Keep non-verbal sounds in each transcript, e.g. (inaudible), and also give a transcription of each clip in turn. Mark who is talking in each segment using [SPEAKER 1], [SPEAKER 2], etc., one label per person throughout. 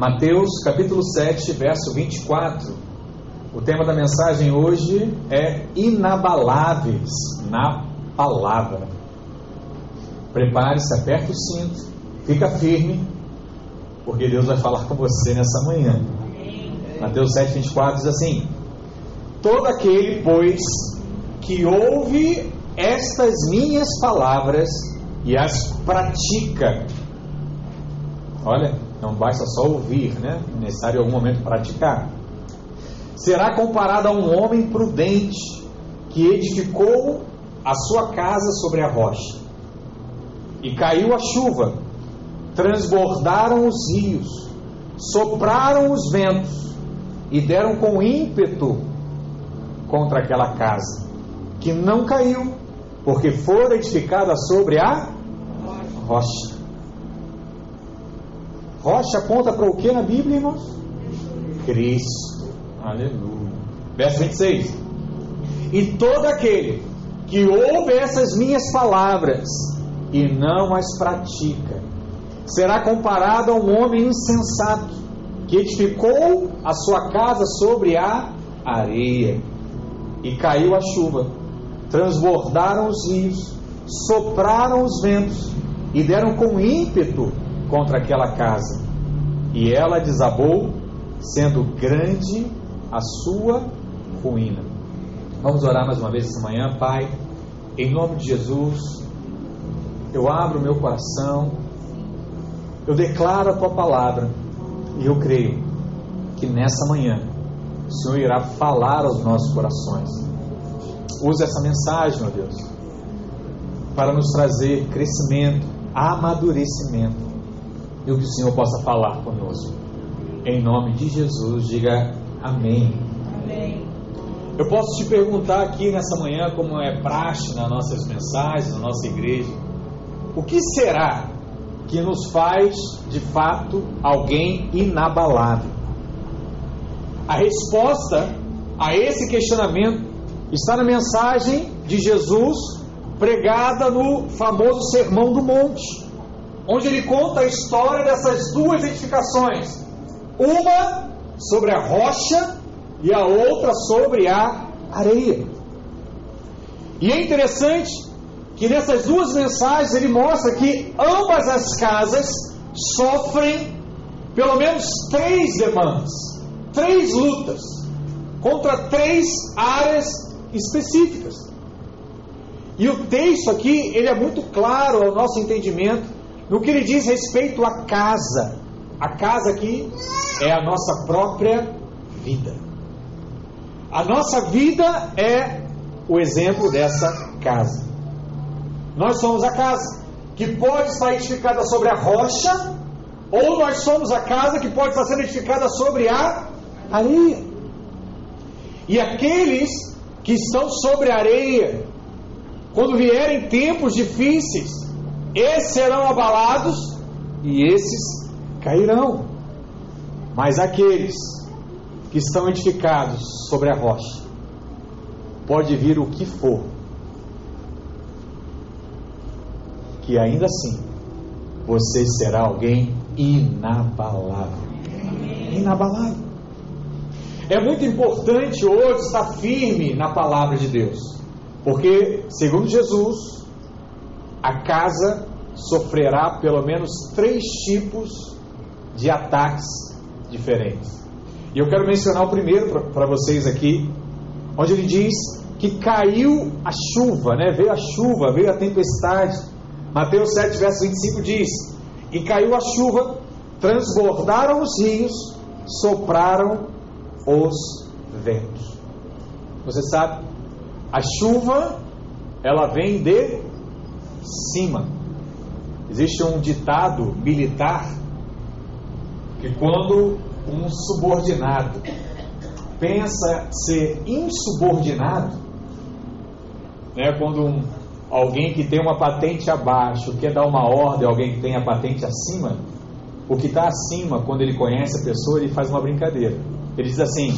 [SPEAKER 1] Mateus capítulo 7, verso 24. O tema da mensagem hoje é inabaláveis na palavra. Prepare-se, aperte o cinto, fica firme, porque Deus vai falar com você nessa manhã. Mateus 7, 24 diz assim: Todo aquele, pois, que ouve estas minhas palavras e as pratica. Olha, não basta só ouvir, né? É necessário em algum momento praticar. Será comparado a um homem prudente que edificou a sua casa sobre a rocha. E caiu a chuva, transbordaram os rios, sopraram os ventos e deram com ímpeto contra aquela casa, que não caiu, porque fora edificada sobre a rocha. Rocha aponta para o que na Bíblia, irmãos? Cristo. Aleluia. Verso 26. E todo aquele que ouve essas minhas palavras e não as pratica, será comparado a um homem insensato que edificou a sua casa sobre a areia. E caiu a chuva, transbordaram os rios, sopraram os ventos e deram com ímpeto contra aquela casa. E ela desabou, sendo grande a sua ruína. Vamos orar mais uma vez essa manhã, Pai. Em nome de Jesus, eu abro meu coração, eu declaro a tua palavra e eu creio que nessa manhã o Senhor irá falar aos nossos corações. Use essa mensagem, meu Deus, para nos trazer crescimento, amadurecimento e o que o Senhor possa falar conosco. Em nome de Jesus, diga amém. amém. Eu posso te perguntar aqui nessa manhã, como é praxe nas nossas mensagens, na nossa igreja, o que será que nos faz de fato alguém inabalável? A resposta a esse questionamento está na mensagem de Jesus pregada no famoso Sermão do Monte onde ele conta a história dessas duas edificações: uma sobre a rocha e a outra sobre a areia. E é interessante que nessas duas mensagens ele mostra que ambas as casas sofrem pelo menos três demandas, três lutas contra três áreas específicas. E o texto aqui, ele é muito claro ao nosso entendimento no que ele diz respeito à casa, a casa aqui é a nossa própria vida. A nossa vida é o exemplo dessa casa. Nós somos a casa que pode estar edificada sobre a rocha, ou nós somos a casa que pode estar sendo edificada sobre a areia. E aqueles que estão sobre a areia, quando vierem tempos difíceis, esses serão abalados e esses cairão. Mas aqueles que estão edificados sobre a rocha, pode vir o que for, que ainda assim você será alguém inabalável. Inabalável. É muito importante hoje estar firme na palavra de Deus, porque, segundo Jesus, a casa sofrerá pelo menos três tipos de ataques diferentes. E eu quero mencionar o primeiro para vocês aqui, onde ele diz que caiu a chuva, né? veio a chuva, veio a tempestade. Mateus 7, verso 25 diz: E caiu a chuva, transbordaram os rios, sopraram os ventos. Você sabe, a chuva, ela vem de cima. Existe um ditado militar que quando um subordinado pensa ser insubordinado, né, quando um, alguém que tem uma patente abaixo quer dar uma ordem a alguém que tem a patente acima, o que está acima, quando ele conhece a pessoa, ele faz uma brincadeira. Ele diz assim: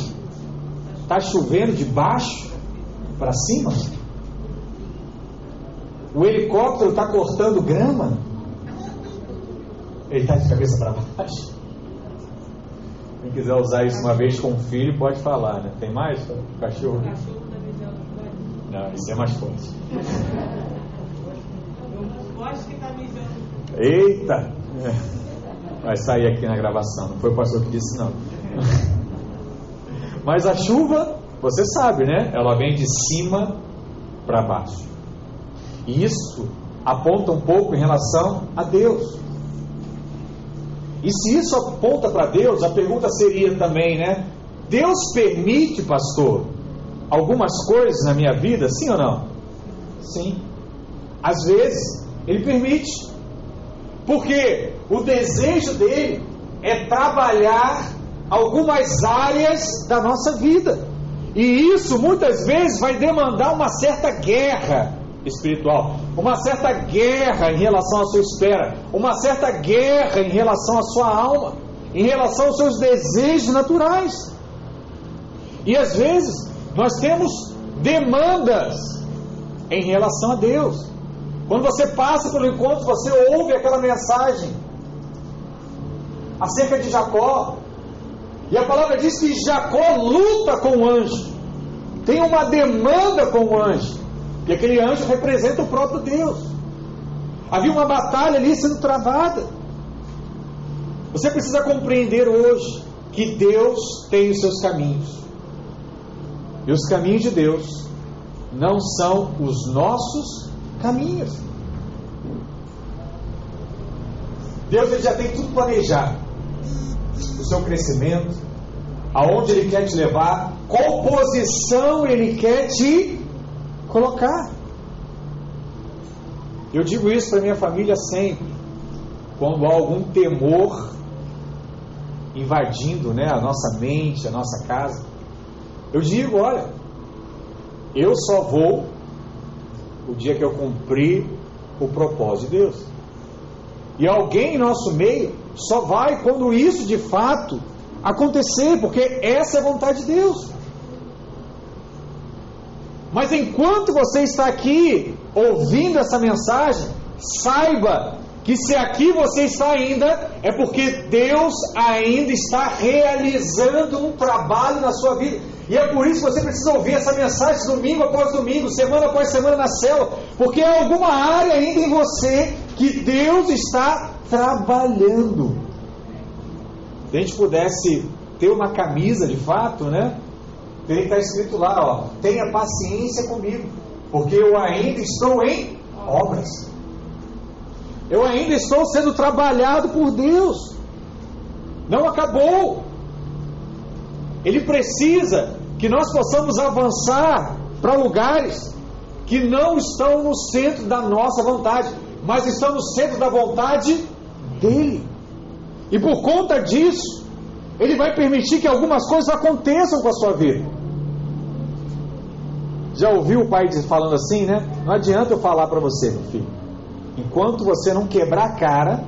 [SPEAKER 1] está chovendo de baixo para cima? O helicóptero está cortando grama? Ele está de cabeça para baixo? Quem quiser usar isso uma vez com um filho, pode falar, né? Tem mais? Cachorro?
[SPEAKER 2] O cachorro da
[SPEAKER 1] Não, isso é mais forte. Eita! Vai sair aqui na gravação, não foi o pastor que disse não. Mas a chuva, você sabe, né? Ela vem de cima para baixo. E isso aponta um pouco em relação a Deus. E se isso aponta para Deus, a pergunta seria também, né? Deus permite, pastor, algumas coisas na minha vida, sim ou não? Sim. Às vezes, ele permite. Porque o desejo dele é trabalhar algumas áreas da nossa vida. E isso muitas vezes vai demandar uma certa guerra espiritual, uma certa guerra em relação à sua espera, uma certa guerra em relação à sua alma, em relação aos seus desejos naturais. E às vezes nós temos demandas em relação a Deus. Quando você passa pelo encontro, você ouve aquela mensagem acerca de Jacó. E a palavra diz que Jacó luta com o anjo. Tem uma demanda com o anjo. E aquele anjo representa o próprio Deus. Havia uma batalha ali sendo travada. Você precisa compreender hoje que Deus tem os seus caminhos. E os caminhos de Deus não são os nossos caminhos. Deus ele já tem tudo planejado. O seu crescimento, aonde ele quer te levar, qual posição ele quer te colocar. Eu digo isso para minha família sempre. Quando há algum temor invadindo né, a nossa mente, a nossa casa, eu digo: olha, eu só vou o dia que eu cumprir o propósito de Deus. E alguém em nosso meio só vai quando isso de fato acontecer, porque essa é a vontade de Deus. Mas enquanto você está aqui ouvindo essa mensagem, saiba que se aqui você está ainda, é porque Deus ainda está realizando um trabalho na sua vida. E é por isso que você precisa ouvir essa mensagem domingo após domingo, semana após semana na célula, porque é alguma área ainda em você que Deus está trabalhando. Se a gente pudesse ter uma camisa de fato, né? Tem estar escrito lá, ó, tenha paciência comigo, porque eu ainda estou em obras. Eu ainda estou sendo trabalhado por Deus. Não acabou. Ele precisa que nós possamos avançar para lugares que não estão no centro da nossa vontade, mas estão no centro da vontade dele. E por conta disso, ele vai permitir que algumas coisas aconteçam com a sua vida. Já ouviu o pai falando assim, né? Não adianta eu falar para você, meu filho. Enquanto você não quebrar a cara,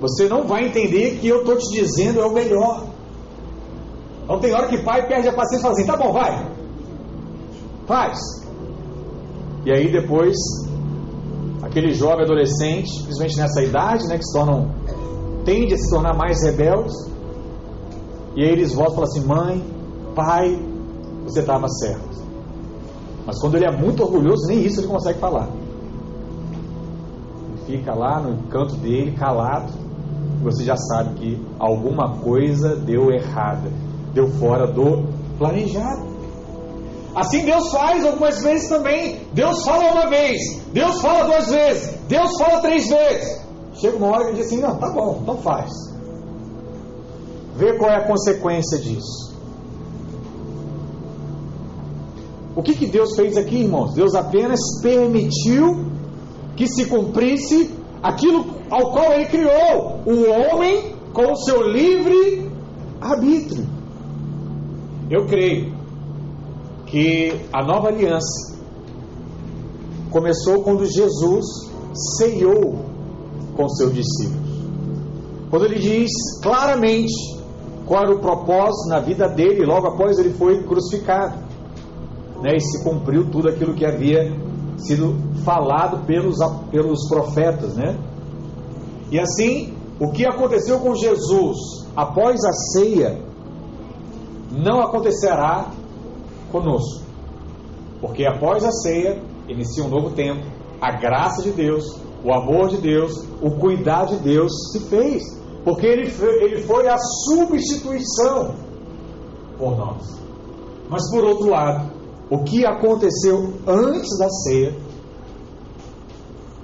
[SPEAKER 1] você não vai entender que eu estou te dizendo é o melhor. Então tem hora que pai perde a paciência e fala assim: tá bom, vai. Faz. E aí depois, aquele jovem adolescente, principalmente nessa idade, né, que se tornam, tende a se tornar mais rebeldes. E aí eles voltam e falam assim: mãe, pai, você estava certo. Mas quando ele é muito orgulhoso, nem isso ele consegue falar. Ele fica lá no canto dele, calado. E você já sabe que alguma coisa deu errada, deu fora do planejado. Assim Deus faz algumas vezes também. Deus fala uma vez, Deus fala duas vezes, Deus fala três vezes. Chega uma hora ele diz assim: não, tá bom, então faz. Vê qual é a consequência disso. O que, que Deus fez aqui, irmãos? Deus apenas permitiu que se cumprisse aquilo ao qual Ele criou o homem com o seu livre arbítrio. Eu creio que a nova aliança começou quando Jesus ceiou com seus discípulos. Quando ele diz claramente qual era o propósito na vida dele logo após ele foi crucificado né, e se cumpriu tudo aquilo que havia sido falado pelos, pelos profetas, né? E assim, O que aconteceu com Jesus após a ceia não acontecerá conosco. Porque após a ceia inicia um novo tempo, a graça de Deus, o amor de Deus, o cuidar de Deus se fez. Porque ele foi, ele foi a substituição por nós. Mas por outro lado, o que aconteceu antes da ceia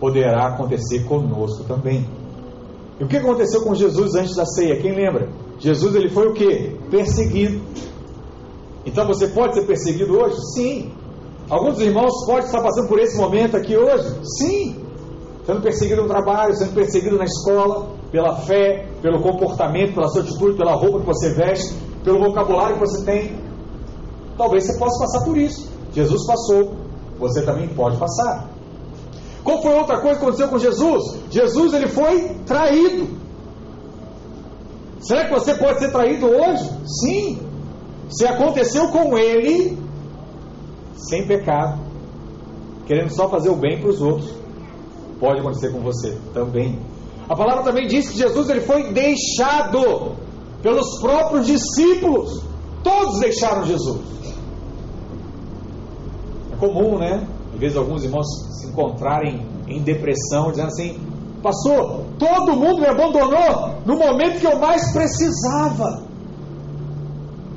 [SPEAKER 1] poderá acontecer conosco também. E o que aconteceu com Jesus antes da ceia? Quem lembra? Jesus ele foi o que? Perseguido. Então você pode ser perseguido hoje? Sim. Alguns irmãos podem estar passando por esse momento aqui hoje? Sim. Sendo perseguido no trabalho, sendo perseguido na escola, pela fé, pelo comportamento, pela sua atitude, pela roupa que você veste, pelo vocabulário que você tem. Talvez você possa passar por isso. Jesus passou, você também pode passar. Qual foi outra coisa que aconteceu com Jesus? Jesus ele foi traído. Será que você pode ser traído hoje? Sim. Se aconteceu com ele, sem pecado, querendo só fazer o bem para os outros, pode acontecer com você também. A palavra também diz que Jesus ele foi deixado pelos próprios discípulos. Todos deixaram Jesus. É comum, né? Às vezes alguns irmãos se encontrarem em depressão, dizendo assim: Pastor, todo mundo me abandonou no momento que eu mais precisava.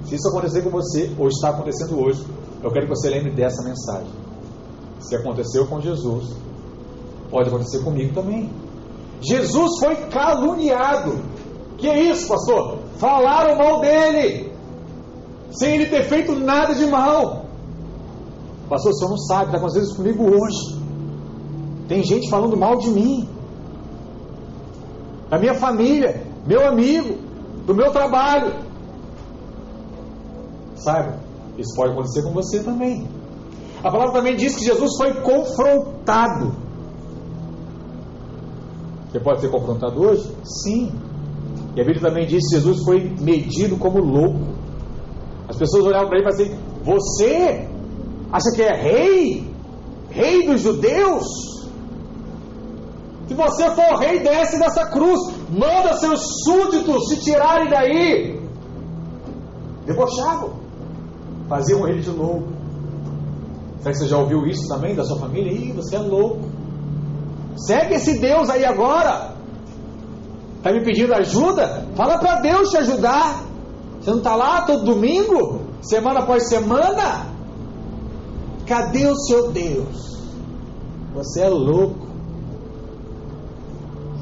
[SPEAKER 1] Se isso acontecer com você, ou está acontecendo hoje, eu quero que você lembre dessa mensagem. Se aconteceu com Jesus, pode acontecer comigo também. Jesus foi caluniado. Que é isso, pastor? Falaram mal dele, sem ele ter feito nada de mal. Pastor, o senhor não sabe, está acontecendo isso comigo hoje. Tem gente falando mal de mim, da minha família, meu amigo, do meu trabalho. Saiba, isso pode acontecer com você também. A palavra também diz que Jesus foi confrontado. Você pode ser confrontado hoje? Sim. E a Bíblia também diz que Jesus foi medido como louco. As pessoas olhavam para ele e falavam assim: Você acha que é rei? Rei dos judeus? Se você for rei, desce dessa cruz. Manda seus súditos se tirarem daí. Debochavam. Faziam ele de louco. Será que você já ouviu isso também da sua família? Ih, você é louco. Segue esse Deus aí agora. Está me pedindo ajuda? Fala para Deus te ajudar. Você não está lá todo domingo? Semana após semana? Cadê o seu Deus? Você é louco.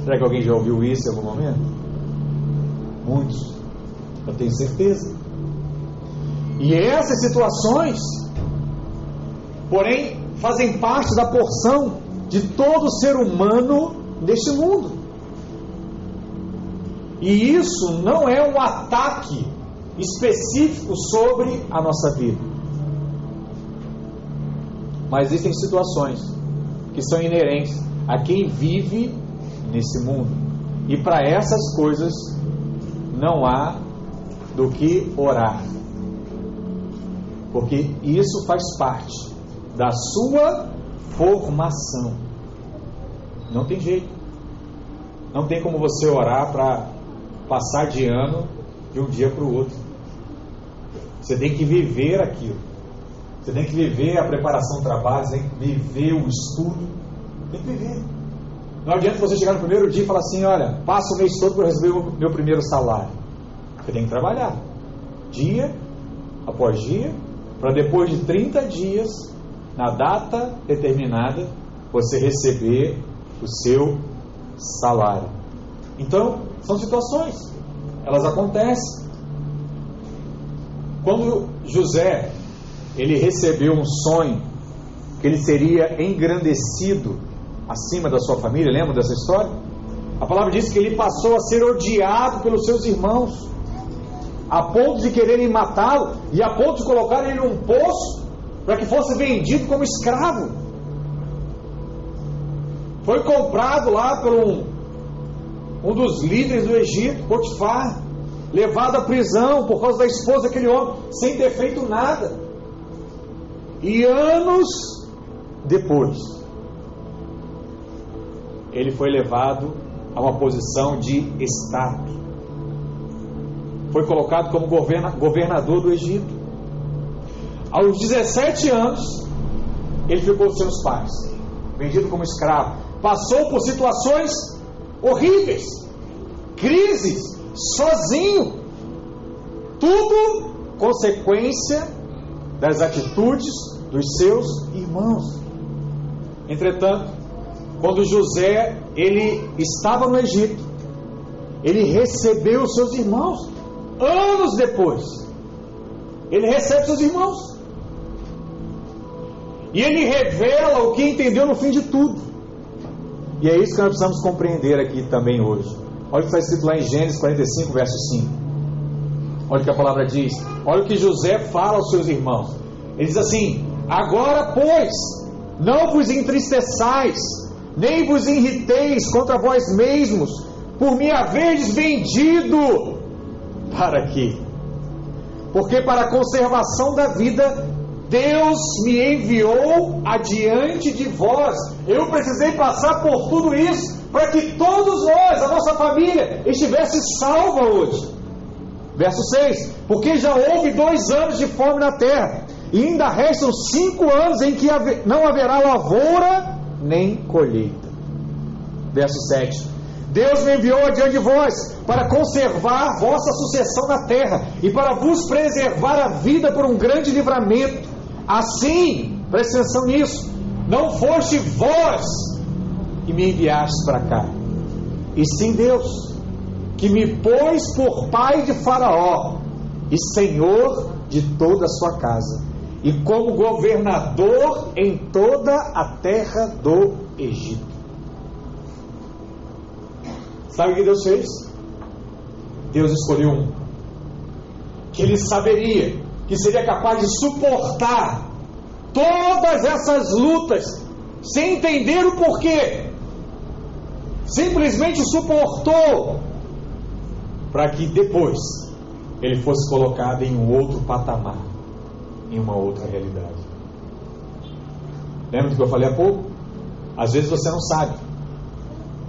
[SPEAKER 1] Será que alguém já ouviu isso em algum momento? Muitos. Eu tenho certeza. E essas situações, porém, fazem parte da porção de todo ser humano deste mundo. E isso não é um ataque específico sobre a nossa vida. Mas existem situações que são inerentes a quem vive nesse mundo. E para essas coisas não há do que orar. Porque isso faz parte da sua formação. Não tem jeito. Não tem como você orar para passar de ano de um dia para o outro. Você tem que viver aquilo. Você tem que viver a preparação do trabalho, você tem que viver o estudo. Tem que viver. Não adianta você chegar no primeiro dia e falar assim: olha, passa o mês todo para receber o meu primeiro salário. Você tem que trabalhar. Dia após dia, para depois de 30 dias, na data determinada, você receber o seu salário. Então, são situações, elas acontecem. Quando José ele recebeu um sonho que ele seria engrandecido acima da sua família, lembra dessa história? A palavra diz que ele passou a ser odiado pelos seus irmãos, a ponto de quererem matá-lo e a ponto de colocar ele num poço para que fosse vendido como escravo. Foi comprado lá por um, um dos líderes do Egito, Potifar, levado à prisão por causa da esposa daquele homem, sem ter feito nada. E anos depois, ele foi levado a uma posição de status. Foi colocado como governa, governador do Egito. Aos 17 anos, ele ficou com seus pais, vendido como escravo. Passou por situações horríveis, crises, sozinho. Tudo consequência das atitudes dos seus irmãos. Entretanto, quando José ele estava no Egito, ele recebeu os seus irmãos anos depois. Ele recebe seus irmãos. E ele revela o que entendeu no fim de tudo. E é isso que nós precisamos compreender aqui também hoje. Olha o que está escrito lá em Gênesis 45, verso 5. Olha o que a palavra diz. Olha o que José fala aos seus irmãos. Ele diz assim: Agora, pois, não vos entristeçais, nem vos irriteis contra vós mesmos, por me haverdes vendido. Para quê? Porque para a conservação da vida, Deus me enviou adiante de vós. Eu precisei passar por tudo isso para que todos nós, a nossa família, estivesse salva hoje. Verso 6: Porque já houve dois anos de fome na terra, e ainda restam cinco anos em que não haverá lavoura nem colheita. Verso 7: Deus me enviou adiante de vós para conservar vossa sucessão na terra e para vos preservar a vida por um grande livramento. Assim, preste atenção nisso, não foste vós que me enviastes para cá, e sim Deus, que me pôs por pai de Faraó e senhor de toda a sua casa e como governador em toda a terra do Egito. Sabe o que Deus fez? Deus escolheu um que ele saberia que seria capaz de suportar todas essas lutas sem entender o porquê. Simplesmente suportou para que depois ele fosse colocado em um outro patamar em uma outra realidade. Lembra do que eu falei há pouco? Às vezes você não sabe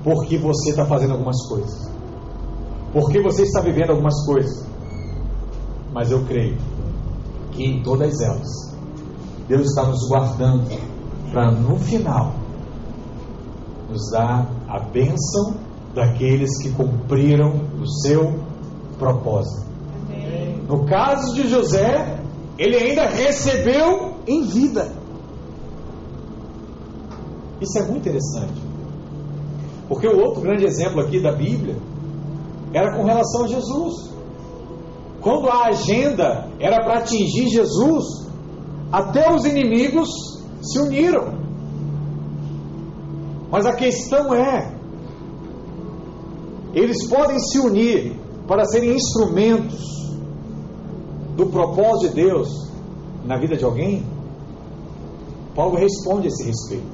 [SPEAKER 1] por que você está fazendo algumas coisas, por que você está vivendo algumas coisas, mas eu creio em todas elas, Deus está nos guardando para no final nos dar a bênção daqueles que cumpriram o seu propósito. No caso de José, ele ainda recebeu em vida. Isso é muito interessante. Porque o outro grande exemplo aqui da Bíblia era com relação a Jesus. Quando a agenda era para atingir Jesus, até os inimigos se uniram. Mas a questão é: eles podem se unir para serem instrumentos do propósito de Deus na vida de alguém? Paulo responde a esse respeito.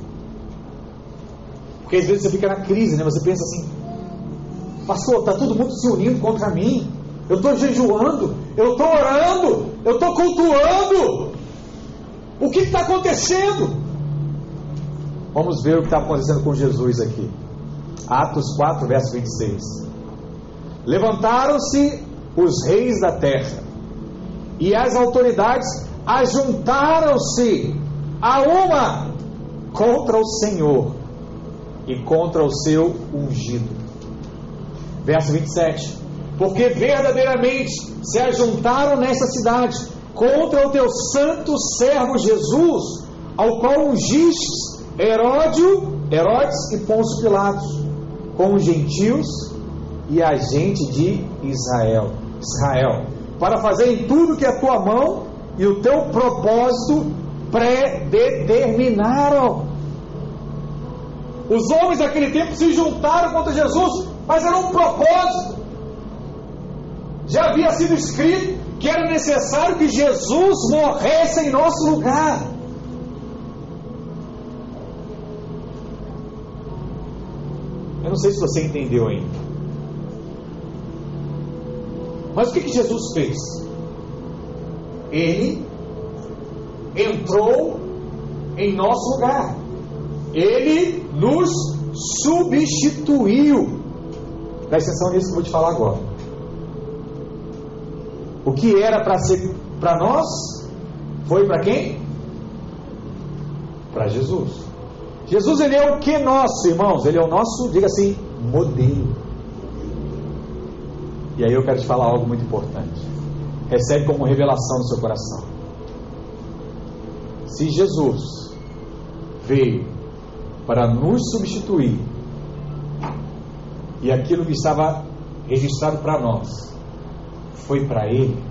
[SPEAKER 1] Porque às vezes você fica na crise, né? Você pensa assim, pastor, está todo mundo se unindo contra mim. Eu estou jejuando, eu estou orando, eu estou cultuando. O que está acontecendo? Vamos ver o que está acontecendo com Jesus aqui. Atos 4, verso 26. Levantaram-se os reis da terra e as autoridades ajuntaram-se a uma contra o Senhor e contra o seu ungido. Verso 27. Porque verdadeiramente se ajuntaram nessa cidade contra o teu santo servo Jesus, ao qual ungiste Heródio, Herodes e Pôncio Pilatos, com os gentios e a gente de Israel. Israel para fazer em tudo que a tua mão e o teu propósito predeterminaram. Os homens daquele tempo se juntaram contra Jesus, mas era um propósito. Já havia sido escrito que era necessário que Jesus morresse em nosso lugar. Eu não sei se você entendeu ainda. Mas o que, que Jesus fez? Ele entrou em nosso lugar. Ele nos substituiu. Presta atenção nisso que eu vou te falar agora. O que era para ser para nós, foi para quem? Para Jesus. Jesus ele é o que nosso, irmãos? Ele é o nosso, diga assim, modelo. E aí eu quero te falar algo muito importante. Recebe como revelação no seu coração. Se Jesus veio para nos substituir e aquilo que estava registrado para nós foi para Ele,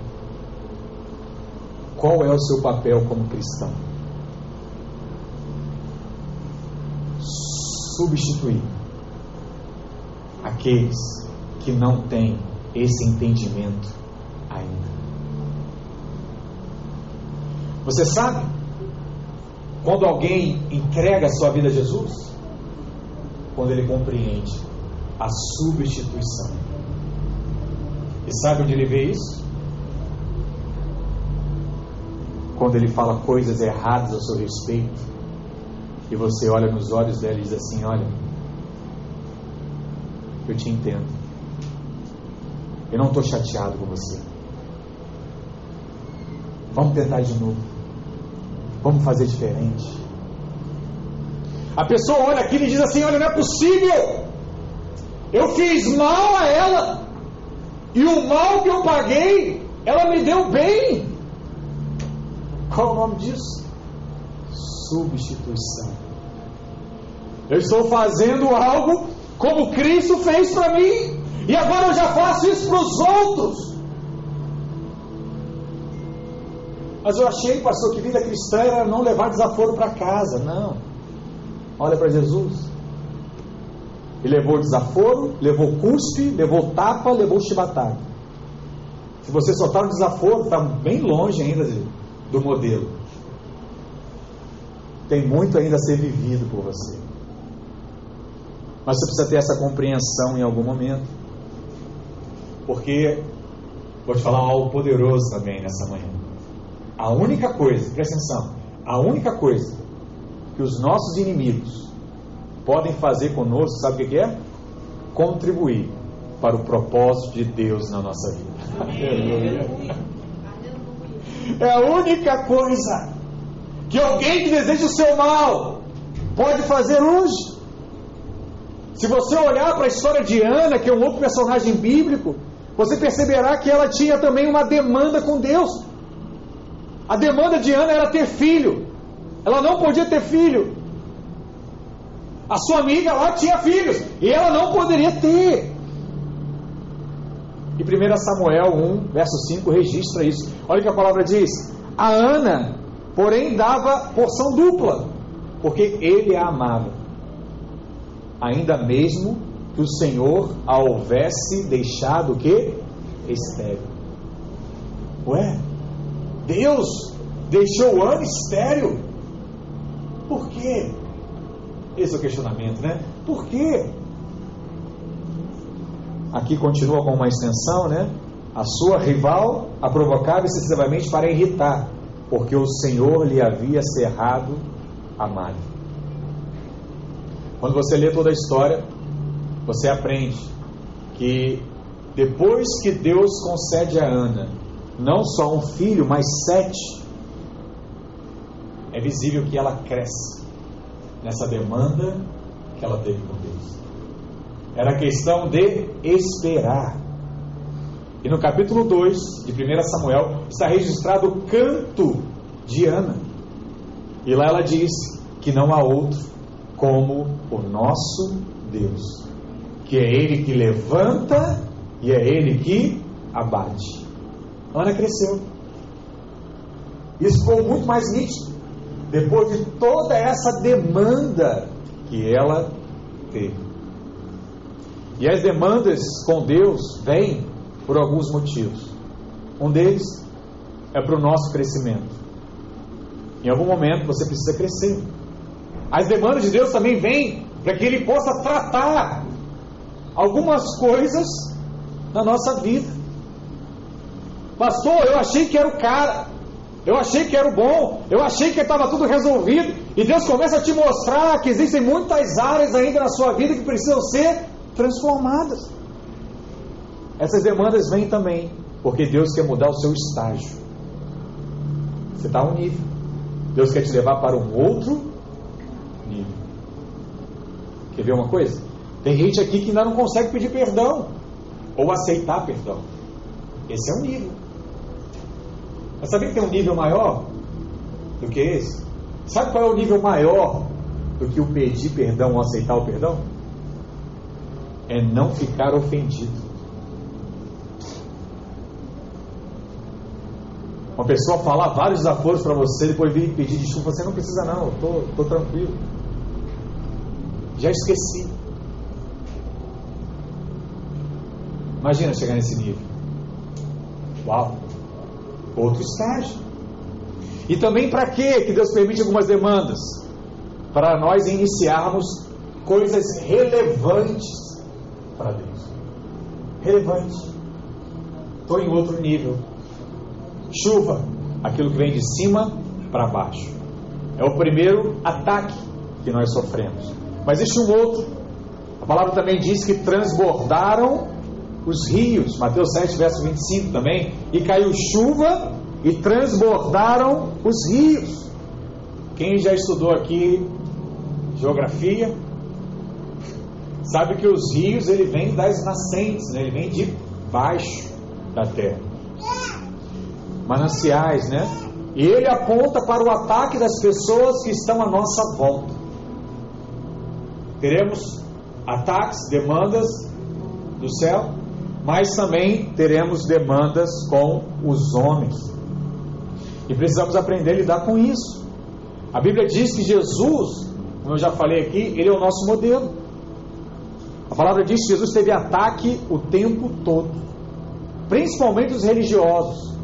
[SPEAKER 1] qual é o seu papel como cristão? Substituir aqueles que não têm esse entendimento ainda. Você sabe quando alguém entrega a sua vida a Jesus? Quando ele compreende a substituição. E sabe onde ele vê isso? Quando ele fala coisas erradas a seu respeito, e você olha nos olhos dela e diz assim: Olha, eu te entendo. Eu não estou chateado com você. Vamos tentar de novo. Vamos fazer diferente. A pessoa olha aquilo e diz assim: Olha, não é possível. Eu fiz mal a ela. E o mal que eu paguei, ela me deu bem. Qual o nome disso? Substituição. Eu estou fazendo algo como Cristo fez para mim. E agora eu já faço isso para os outros. Mas eu achei, pastor, que vida cristã era não levar desaforo para casa. Não. Olha para Jesus. Ele levou desaforo, levou cuspe, levou tapa, levou chibatada. Se você só está no desaforo, está bem longe ainda de, do modelo. Tem muito ainda a ser vivido por você. Mas você precisa ter essa compreensão em algum momento. Porque, vou te falar algo poderoso também nessa manhã. A única coisa, presta atenção, a única coisa que os nossos inimigos podem fazer conosco, sabe o que é? Contribuir para o propósito de Deus na nossa vida. Aleluia. É a única coisa que alguém que deseja o seu mal pode fazer hoje. Se você olhar para a história de Ana, que é um outro personagem bíblico, você perceberá que ela tinha também uma demanda com Deus. A demanda de Ana era ter filho. Ela não podia ter filho. A sua amiga lá tinha filhos e ela não poderia ter. E 1 Samuel 1, verso 5 registra isso. Olha o que a palavra diz: A Ana, porém, dava porção dupla, porque ele a amava. Ainda mesmo que o Senhor a houvesse deixado que? Estéreo. Ué, Deus deixou Ana estéreo? Por quê? Esse é o questionamento, né? Por quê? Aqui continua com uma extensão, né? A sua rival a provocava excessivamente para irritar, porque o Senhor lhe havia cerrado a malha. Quando você lê toda a história, você aprende que depois que Deus concede a Ana não só um filho, mas sete, é visível que ela cresce nessa demanda que ela teve com Deus. Era questão de esperar. E no capítulo 2 de 1 Samuel está registrado o canto de Ana. E lá ela diz que não há outro como o nosso Deus, que é Ele que levanta e é Ele que abate. Ana cresceu. Isso ficou muito mais nítido depois de toda essa demanda que ela teve. E as demandas com Deus vêm por alguns motivos. Um deles é para o nosso crescimento. Em algum momento você precisa crescer. As demandas de Deus também vêm para que Ele possa tratar algumas coisas na nossa vida. Pastor, eu achei que era o cara. Eu achei que era o bom, eu achei que estava tudo resolvido, e Deus começa a te mostrar que existem muitas áreas ainda na sua vida que precisam ser transformadas. Essas demandas vêm também porque Deus quer mudar o seu estágio. Você está a um nível. Deus quer te levar para um outro nível. Quer ver uma coisa? Tem gente aqui que ainda não consegue pedir perdão ou aceitar perdão. Esse é um nível. Mas sabia que tem um nível maior do que esse? Sabe qual é o nível maior do que o pedir perdão ou aceitar o perdão? É não ficar ofendido. Uma pessoa falar vários desaforos para você, depois vir pedir desculpa, você não precisa não, eu estou tranquilo. Já esqueci. Imagina chegar nesse nível. Uau! Outro estágio. E também para que que Deus permite algumas demandas? Para nós iniciarmos coisas relevantes para Deus. Relevante. Estou em outro nível. Chuva, aquilo que vem de cima para baixo. É o primeiro ataque que nós sofremos. Mas existe um outro. A palavra também diz que transbordaram os rios, Mateus 7, verso 25 também, e caiu chuva e transbordaram os rios. Quem já estudou aqui geografia, sabe que os rios ele vem das nascentes, né? ele vem de baixo da terra. Mananciais, né? E ele aponta para o ataque das pessoas que estão à nossa volta. Teremos ataques, demandas do céu, mas também teremos demandas com os homens. E precisamos aprender a lidar com isso. A Bíblia diz que Jesus, como eu já falei aqui, ele é o nosso modelo. A palavra diz que Jesus teve ataque o tempo todo, principalmente os religiosos,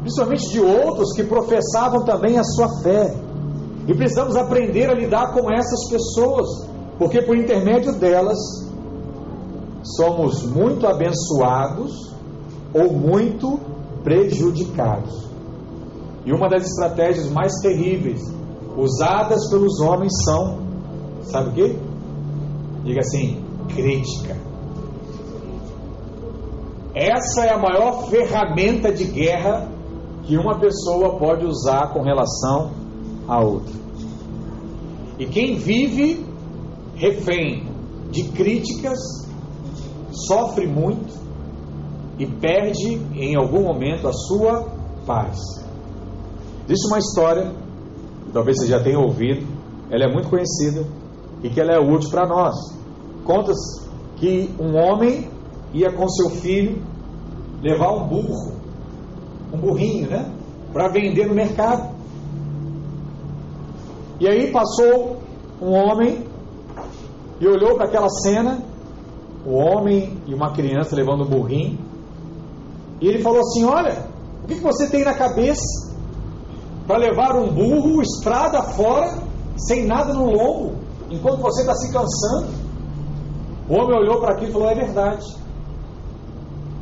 [SPEAKER 1] principalmente de outros que professavam também a sua fé. E precisamos aprender a lidar com essas pessoas, porque por intermédio delas somos muito abençoados ou muito prejudicados. E uma das estratégias mais terríveis usadas pelos homens são, sabe o que? Diga assim, crítica. Essa é a maior ferramenta de guerra que uma pessoa pode usar com relação a outra. E quem vive refém de críticas sofre muito e perde em algum momento a sua paz. Existe uma história, talvez você já tenha ouvido, ela é muito conhecida e que ela é útil para nós. Conta que um homem ia com seu filho levar um burro, um burrinho, né? Para vender no mercado. E aí passou um homem e olhou para aquela cena o homem e uma criança levando um burrinho. E ele falou assim: Olha, o que você tem na cabeça para levar um burro estrada fora, sem nada no lombo, enquanto você está se cansando? O homem olhou para aquilo e falou: É verdade.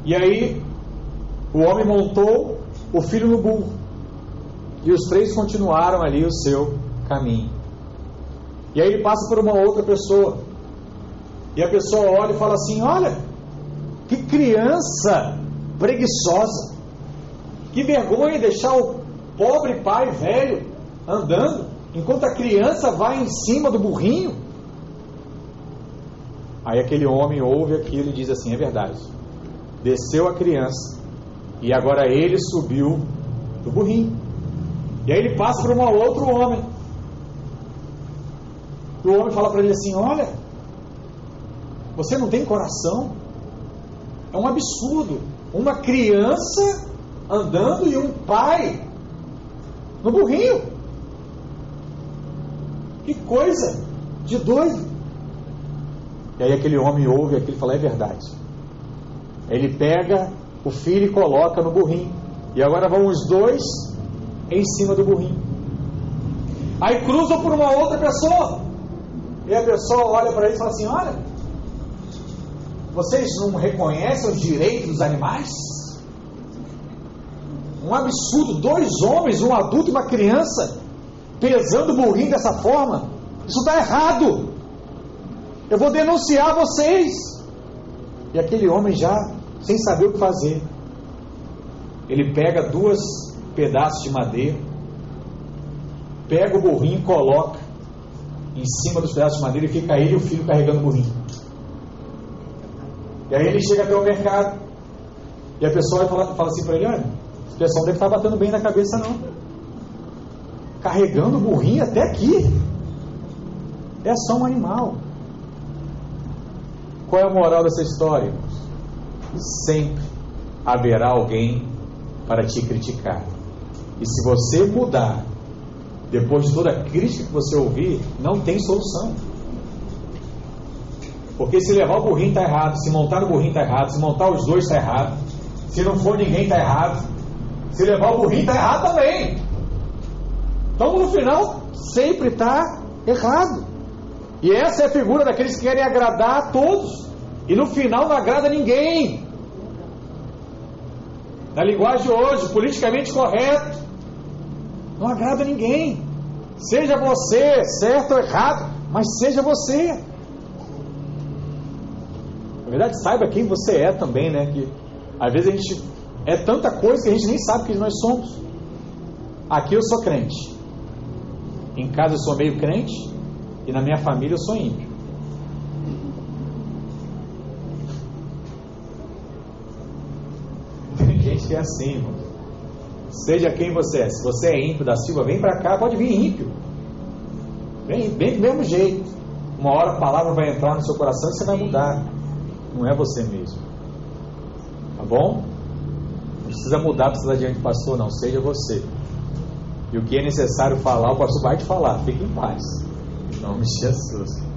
[SPEAKER 1] E aí, o homem montou o filho no burro. E os três continuaram ali o seu caminho. E aí ele passa por uma outra pessoa. E a pessoa olha e fala assim: Olha, que criança preguiçosa. Que vergonha deixar o pobre pai velho andando, enquanto a criança vai em cima do burrinho. Aí aquele homem ouve aquilo e diz assim: É verdade. Desceu a criança e agora ele subiu do burrinho. E aí ele passa para um outro homem. E o homem fala para ele assim: Olha, você não tem coração? É um absurdo. Uma criança andando e um pai no burrinho. Que coisa de doido. E aí aquele homem ouve aquilo e fala: é verdade. Ele pega o filho e coloca no burrinho. E agora vão os dois em cima do burrinho. Aí cruzam por uma outra pessoa. E a pessoa olha para ele e fala assim: Olha, vocês não reconhecem os direitos dos animais? Um absurdo, dois homens, um adulto e uma criança, pesando o burrinho dessa forma. Isso está errado. Eu vou denunciar vocês. E aquele homem já, sem saber o que fazer, ele pega duas pedaços de madeira, pega o burrinho e coloca em cima dos pedaços de madeira e fica ele e o filho carregando o burrinho. E aí ele chega até o mercado e a pessoa fala, fala assim para ele: olha, o pessoal deve estar batendo bem na cabeça, não. Carregando o burrinho até aqui. É só um animal. Qual é a moral dessa história? Sempre haverá alguém para te criticar. E se você mudar, depois de toda a crítica que você ouvir, não tem solução. Porque se levar o burrinho está errado, se montar no burrinho está errado, se montar os dois está errado, se não for ninguém está errado, se levar o burrinho está errado também. Então no final sempre está errado. E essa é a figura daqueles que querem agradar a todos. E no final não agrada ninguém. Na linguagem de hoje, politicamente correto, não agrada ninguém. Seja você, certo ou errado, mas seja você. Na verdade, saiba quem você é também, né? Que às vezes a gente é tanta coisa que a gente nem sabe que nós somos. Aqui eu sou crente. Em casa eu sou meio crente. E na minha família eu sou ímpio. (laughs) Tem gente que é assim, irmão. Seja quem você é. Se você é ímpio da Silva, vem para cá, pode vir ímpio. Vem, vem do mesmo jeito. Uma hora a palavra vai entrar no seu coração e você vai mudar. Não é você mesmo. Tá bom? Não precisa mudar, precisa diante do pastor, não. Seja você. E o que é necessário falar, o pastor vai te falar. Fique em paz. Em nome de Jesus.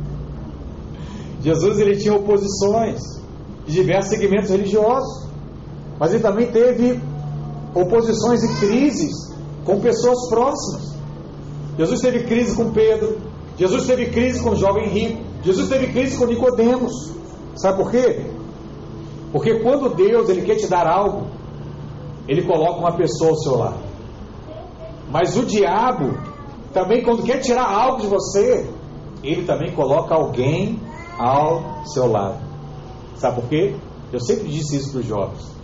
[SPEAKER 1] Jesus ele tinha oposições de diversos segmentos religiosos, mas ele também teve oposições e crises com pessoas próximas. Jesus teve crise com Pedro, Jesus teve crise com o jovem rico, Jesus teve crise com Nicodemos. Sabe por quê? Porque quando Deus ele quer te dar algo, ele coloca uma pessoa ao seu lado. Mas o diabo também quando quer tirar algo de você, ele também coloca alguém ao seu lado. Sabe por quê? Eu sempre disse isso para os jovens.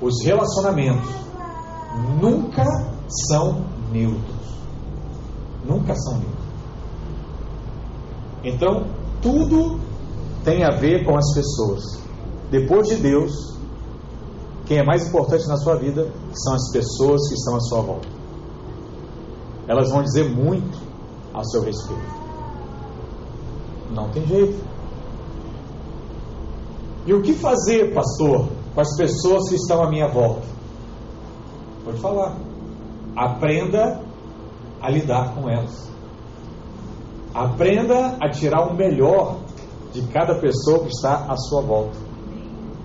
[SPEAKER 1] Os relacionamentos nunca são neutros. Nunca são neutros. Então, tudo tem a ver com as pessoas. Depois de Deus, quem é mais importante na sua vida são as pessoas que estão à sua volta. Elas vão dizer muito a seu respeito. Não tem jeito. E o que fazer, pastor, com as pessoas que estão à minha volta? Te falar. Aprenda a lidar com elas. Aprenda a tirar o melhor de cada pessoa que está à sua volta.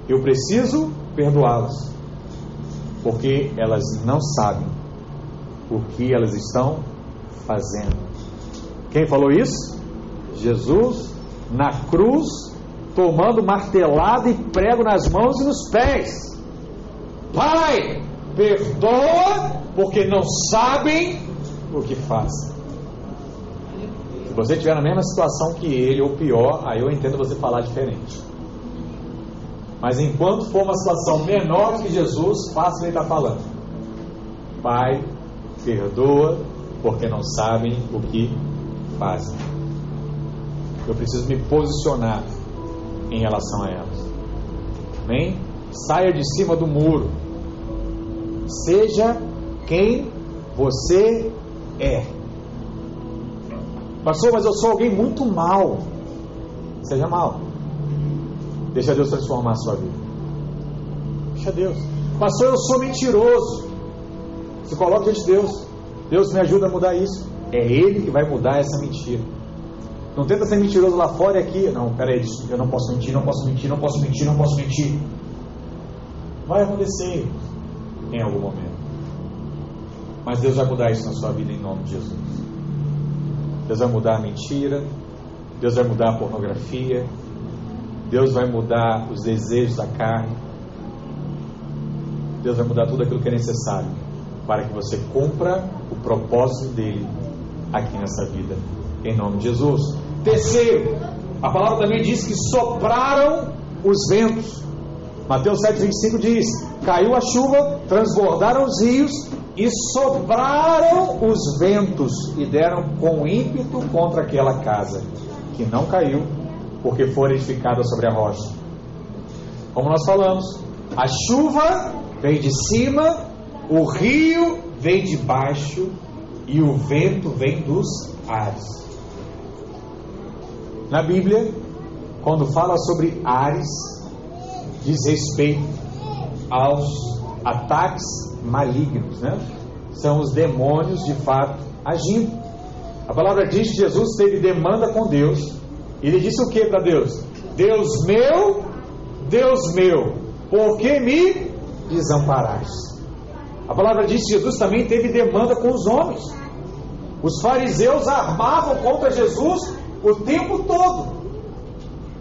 [SPEAKER 1] Eu preciso perdoá-las, porque elas não sabem o que elas estão fazendo. Quem falou isso? Jesus na cruz, tomando martelada e prego nas mãos e nos pés. Pai, perdoa, porque não sabem o que fazem. Se você estiver na mesma situação que ele, ou pior, aí eu entendo você falar diferente. Mas enquanto for uma situação menor que Jesus, faça o que ele está falando. Pai, perdoa, porque não sabem o que fazem. Eu preciso me posicionar em relação a elas. Amém? Saia de cima do muro. Seja quem você é. Pastor, mas eu sou alguém muito mal. Seja mal. Deixa Deus transformar a sua vida. Deixa Deus. Pastor, eu sou mentiroso. Se coloque diante de Deus. Deus me ajuda a mudar isso. É Ele que vai mudar essa mentira. Não tenta ser mentiroso lá fora e aqui. Não, peraí, eu não posso mentir, não posso mentir, não posso mentir, não posso mentir. Vai acontecer em algum momento. Mas Deus vai mudar isso na sua vida em nome de Jesus. Deus vai mudar a mentira, Deus vai mudar a pornografia, Deus vai mudar os desejos da carne, Deus vai mudar tudo aquilo que é necessário para que você cumpra o propósito dele aqui nessa vida, em nome de Jesus. Terceiro, a palavra também diz que sopraram os ventos. Mateus 7,25 diz: Caiu a chuva, transbordaram os rios e sobraram os ventos e deram com ímpeto contra aquela casa, que não caiu, porque foi edificada sobre a rocha. Como nós falamos, a chuva vem de cima, o rio vem de baixo e o vento vem dos ares. Na Bíblia, quando fala sobre ares, diz respeito aos ataques malignos, né? São os demônios de fato agindo. A palavra diz que Jesus teve demanda com Deus. Ele disse o que para Deus? Deus meu, Deus meu, por que me desamparaste? A palavra diz que Jesus também teve demanda com os homens. Os fariseus armavam contra Jesus o tempo todo.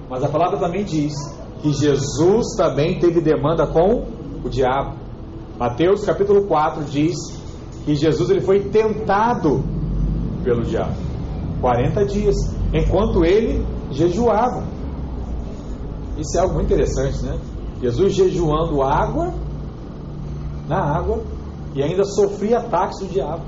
[SPEAKER 1] Mas a palavra também diz que Jesus também teve demanda com o diabo. Mateus capítulo 4 diz que Jesus ele foi tentado pelo diabo 40 dias, enquanto ele jejuava. Isso é algo muito interessante, né? Jesus jejuando água na água e ainda sofria ataques do diabo.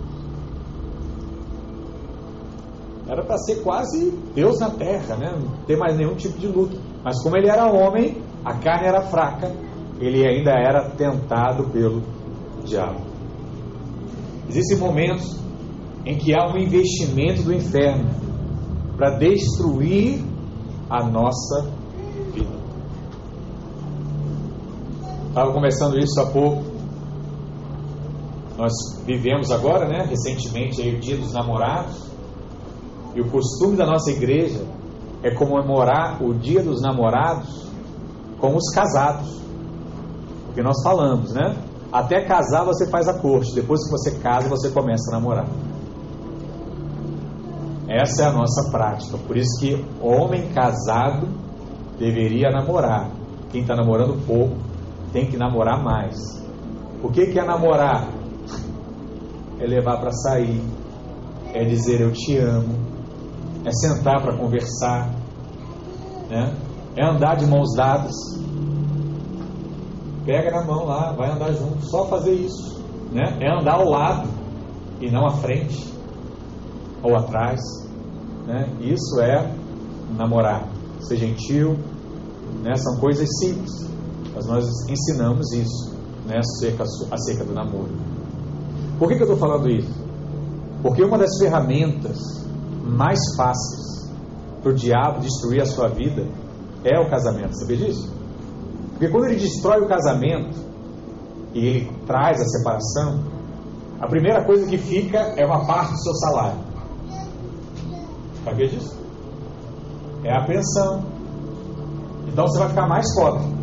[SPEAKER 1] Era para ser quase Deus na terra, né? não ter mais nenhum tipo de luta. Mas como ele era homem, a carne era fraca, ele ainda era tentado pelo diabo. Existem momentos em que há um investimento do inferno para destruir a nossa vida. Estava conversando isso há pouco. Nós vivemos agora, né, recentemente, aí, o Dia dos Namorados. E o costume da nossa igreja é comemorar o Dia dos Namorados com os casados. Porque nós falamos, né? Até casar você faz a corte, depois que você casa você começa a namorar. Essa é a nossa prática. Por isso que homem casado deveria namorar. Quem está namorando pouco tem que namorar mais. O que, que é namorar? É levar para sair, é dizer eu te amo, é sentar para conversar, né? é andar de mãos dadas. Pega na mão lá, vai andar junto, só fazer isso. Né? É andar ao lado e não à frente ou atrás. Né? Isso é namorar, ser gentil. Né? São coisas simples, mas nós ensinamos isso né? acerca, acerca do namoro. Por que, que eu estou falando isso? Porque uma das ferramentas mais fáceis para o diabo destruir a sua vida é o casamento, sabia disso? Porque quando ele destrói o casamento e ele traz a separação, a primeira coisa que fica é uma parte do seu salário. Sabia disso? É a pensão. Então você vai ficar mais pobre.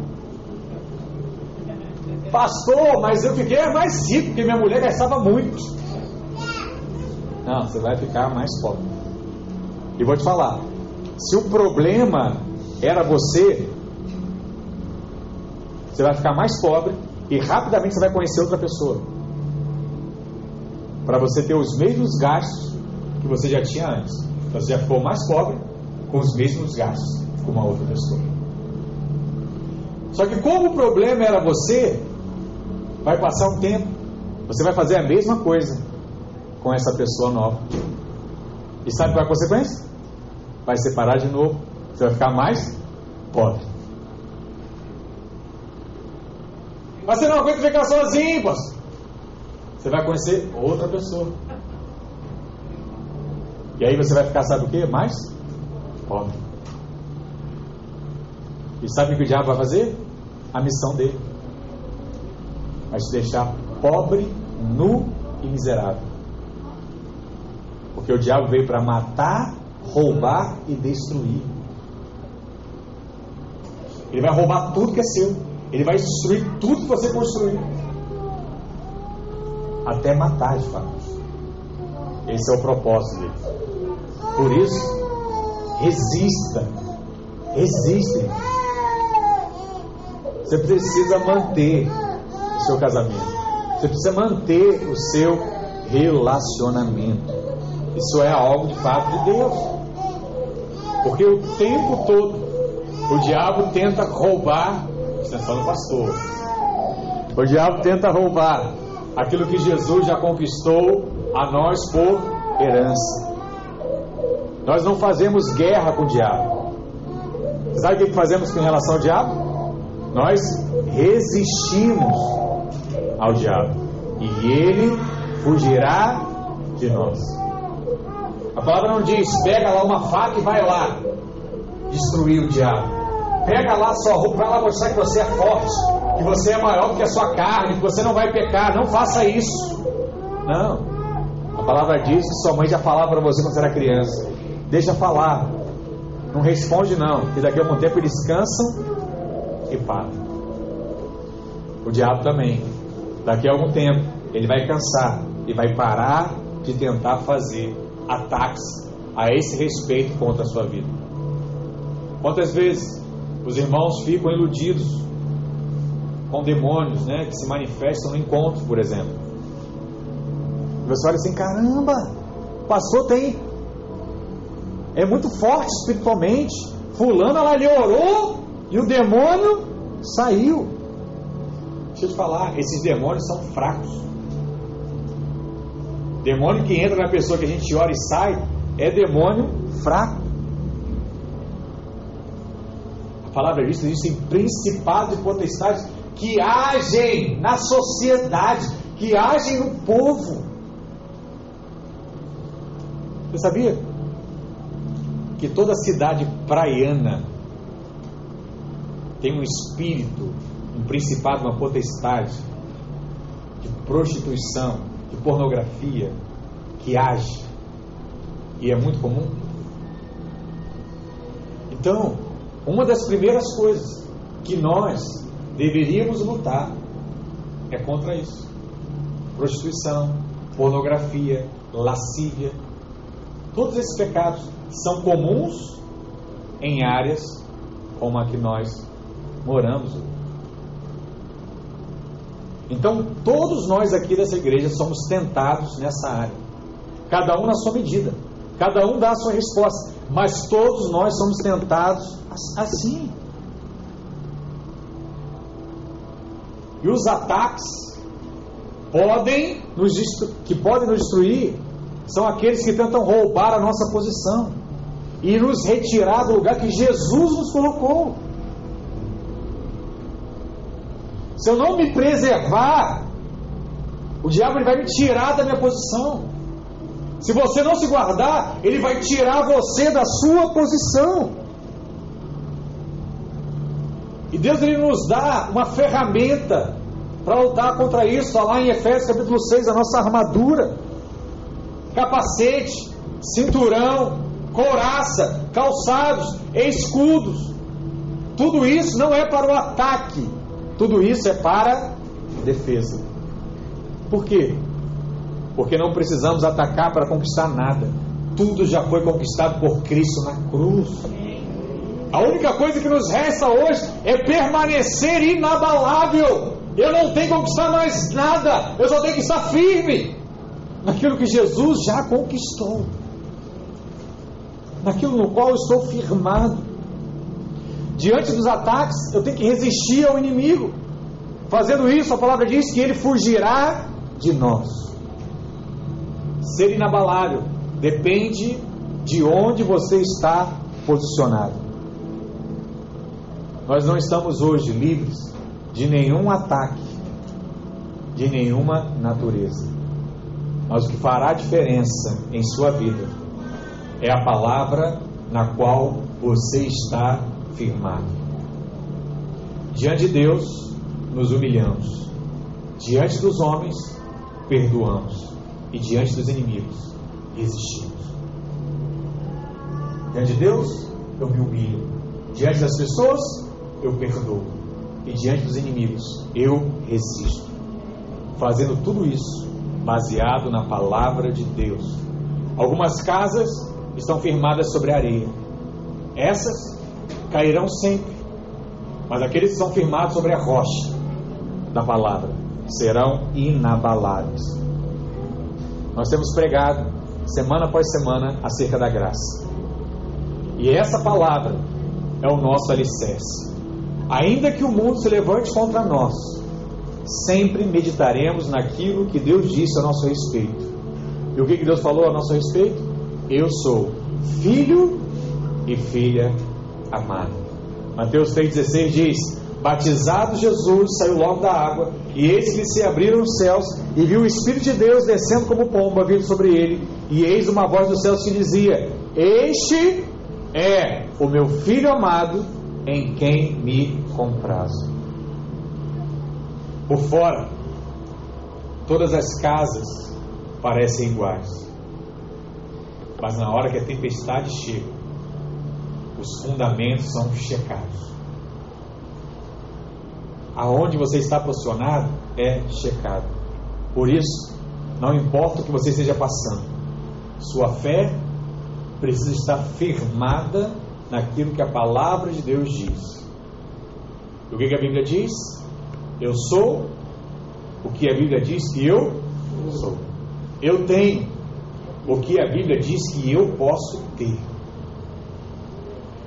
[SPEAKER 1] Pastor, mas eu fiquei mais rico porque minha mulher gastava muito. Não, você vai ficar mais pobre. E vou te falar: se o problema era você, você vai ficar mais pobre e rapidamente você vai conhecer outra pessoa. Para você ter os mesmos gastos que você já tinha antes. Então, você já ficou mais pobre com os mesmos gastos com uma outra pessoa. Só que como o problema era você, vai passar um tempo, você vai fazer a mesma coisa com essa pessoa nova. E sabe qual é a consequência? Vai separar de novo, você vai ficar mais pobre. Mas você não aguenta ficar sozinho, pastor. Você vai conhecer outra pessoa. E aí você vai ficar, sabe o que? Mais pobre. E sabe o que o diabo vai fazer? A missão dele. Vai te deixar pobre, nu e miserável. Porque o diabo veio para matar, roubar e destruir. Ele vai roubar tudo que é seu. Ele vai destruir tudo que você construiu. Até matar, de fato. Esse é o propósito dele. Por isso, resista. Resiste. Você precisa manter o seu casamento. Você precisa manter o seu relacionamento. Isso é algo de fato de Deus. Porque o tempo todo, O diabo tenta roubar, do pastor. O diabo tenta roubar aquilo que Jesus já conquistou a nós por herança. Nós não fazemos guerra com o diabo. Sabe o que fazemos com relação ao diabo? Nós resistimos ao diabo e ele fugirá de nós. A palavra não diz, pega lá uma faca e vai lá destruir o diabo. Pega lá sua roupa, vai lá mostrar que você é forte, que você é maior do que a sua carne, que você não vai pecar. Não faça isso. Não. A palavra diz que sua mãe já falava para você quando você era criança. Deixa falar. Não responde não, porque daqui a algum tempo eles cansam e param. O diabo também. Daqui a algum tempo ele vai cansar e vai parar de tentar fazer ataques a esse respeito contra a sua vida. Quantas vezes os irmãos ficam iludidos com demônios né, que se manifestam no encontro, por exemplo. E você olha assim: caramba, o pastor tem. É muito forte espiritualmente. Fulano, ela lhe orou e o demônio saiu. Deixa eu te falar: esses demônios são fracos. Demônio que entra na pessoa que a gente ora e sai é demônio fraco. A palavra diz que existem principados e potestades que agem na sociedade, que agem no povo. Você sabia que toda cidade praiana tem um espírito, um principado, uma potestade de prostituição, de pornografia que age e é muito comum. Então, uma das primeiras coisas que nós deveríamos lutar é contra isso: prostituição, pornografia, lascívia. Todos esses pecados são comuns em áreas como a que nós moramos então, todos nós aqui dessa igreja somos tentados nessa área. Cada um na sua medida. Cada um dá a sua resposta. Mas todos nós somos tentados assim. E os ataques podem nos que podem nos destruir são aqueles que tentam roubar a nossa posição e nos retirar do lugar que Jesus nos colocou. Se eu não me preservar, o diabo ele vai me tirar da minha posição. Se você não se guardar, ele vai tirar você da sua posição. E Deus ele nos dá uma ferramenta para lutar contra isso. Está lá em Efésios capítulo 6, a nossa armadura. Capacete, cinturão, couraça, calçados, escudos. Tudo isso não é para o ataque, tudo isso é para defesa. Por quê? Porque não precisamos atacar para conquistar nada. Tudo já foi conquistado por Cristo na cruz. A única coisa que nos resta hoje é permanecer inabalável. Eu não tenho que conquistar mais nada. Eu só tenho que estar firme naquilo que Jesus já conquistou. Naquilo no qual eu estou firmado. Diante dos ataques, eu tenho que resistir ao inimigo. Fazendo isso, a palavra diz que ele fugirá de nós. Ser inabalável depende de onde você está posicionado. Nós não estamos hoje livres de nenhum ataque, de nenhuma natureza. Mas o que fará diferença em sua vida é a palavra na qual você está firmado. Diante de Deus, nos humilhamos. Diante dos homens, perdoamos. E diante dos inimigos, resistimos. Diante de Deus, eu me humilho. Diante das pessoas, eu perdoo. E diante dos inimigos, eu resisto. Fazendo tudo isso baseado na palavra de Deus. Algumas casas estão firmadas sobre a areia. Essas cairão sempre, mas aqueles que são firmados sobre a rocha da palavra serão inabaláveis. Nós temos pregado semana após semana acerca da graça. E essa palavra é o nosso alicerce. Ainda que o mundo se levante contra nós, sempre meditaremos naquilo que Deus disse a nosso respeito. E o que, que Deus falou a nosso respeito? Eu sou filho e filha amada. Mateus 3,16 diz: Batizado Jesus saiu logo da água, e eis que se abriram os céus, e viu o Espírito de Deus descendo como pomba vindo sobre ele, e eis uma voz dos céus que dizia: Este é o meu filho amado, em quem me comprazo. Por fora, todas as casas parecem iguais, mas na hora que a tempestade chega, os fundamentos são checados. Aonde você está posicionado é checado. Por isso, não importa o que você esteja passando, sua fé precisa estar firmada naquilo que a palavra de Deus diz. O que, que a Bíblia diz? Eu sou o que a Bíblia diz que eu sou. Eu tenho o que a Bíblia diz que eu posso ter.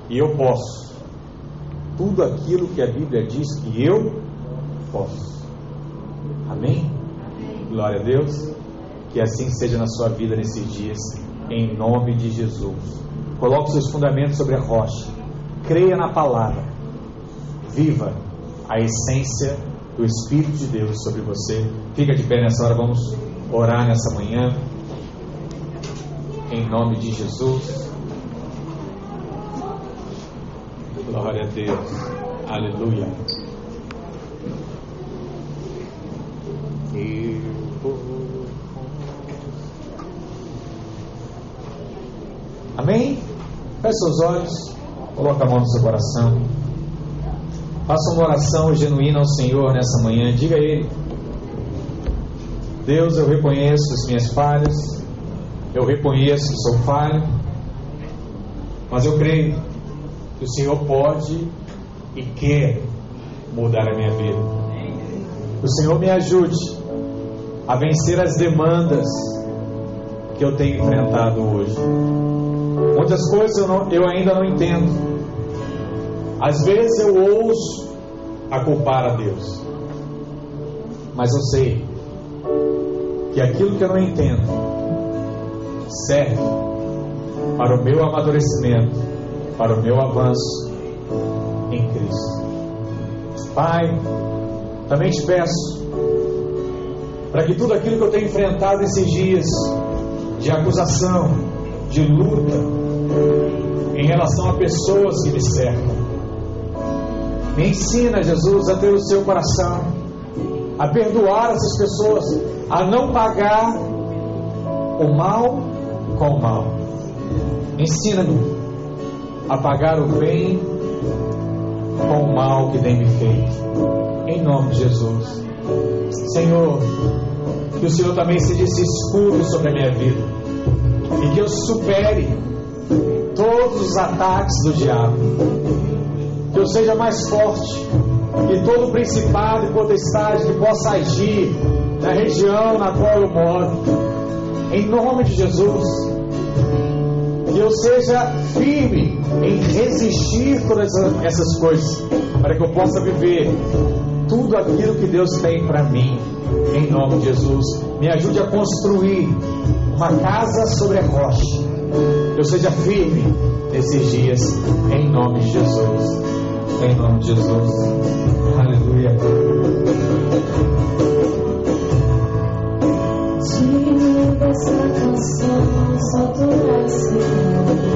[SPEAKER 1] E eu posso tudo aquilo que a Bíblia diz que eu posso. Amém? Glória a Deus. Que assim seja na sua vida nesses dias, em nome de Jesus. Coloque seus fundamentos sobre a rocha. Creia na palavra. Viva a essência do Espírito de Deus sobre você. Fica de pé nessa hora, vamos orar nessa manhã. Em nome de Jesus. Glória a Deus. Aleluia. Amém? Feche seus olhos, coloque a mão no seu coração. Faça uma oração genuína ao Senhor nessa manhã. Diga a Ele: Deus, eu reconheço as minhas falhas, eu reconheço que sou falho, mas eu creio que o Senhor pode e quer mudar a minha vida. O Senhor me ajude a vencer as demandas que eu tenho enfrentado hoje. Muitas coisas eu, não, eu ainda não entendo. Às vezes eu ouço a culpar a Deus. Mas eu sei que aquilo que eu não entendo serve para o meu amadurecimento, para o meu avanço em Cristo. Pai, também te peço para que tudo aquilo que eu tenho enfrentado esses dias de acusação, de luta em relação a pessoas que me cercam. Me ensina, Jesus, a ter o seu coração, a perdoar essas pessoas, a não pagar o mal com o mal. Ensina-me a pagar o bem com o mal que tem me feito. Em nome de Jesus. Senhor, que o Senhor também seja esse escudo sobre a minha vida. E que eu supere todos os ataques do diabo. Que eu seja mais forte que todo principado e potestade que possa agir na região na qual eu moro. Em nome de Jesus. Que eu seja firme em resistir todas essas coisas, para que eu possa viver tudo aquilo que Deus tem para mim, em nome de Jesus. Me ajude a construir uma casa sobre a rocha. Eu seja firme nesses dias, em nome de Jesus. Em nome de Jesus. Aleluia.
[SPEAKER 3] Tira essa canção, só tu.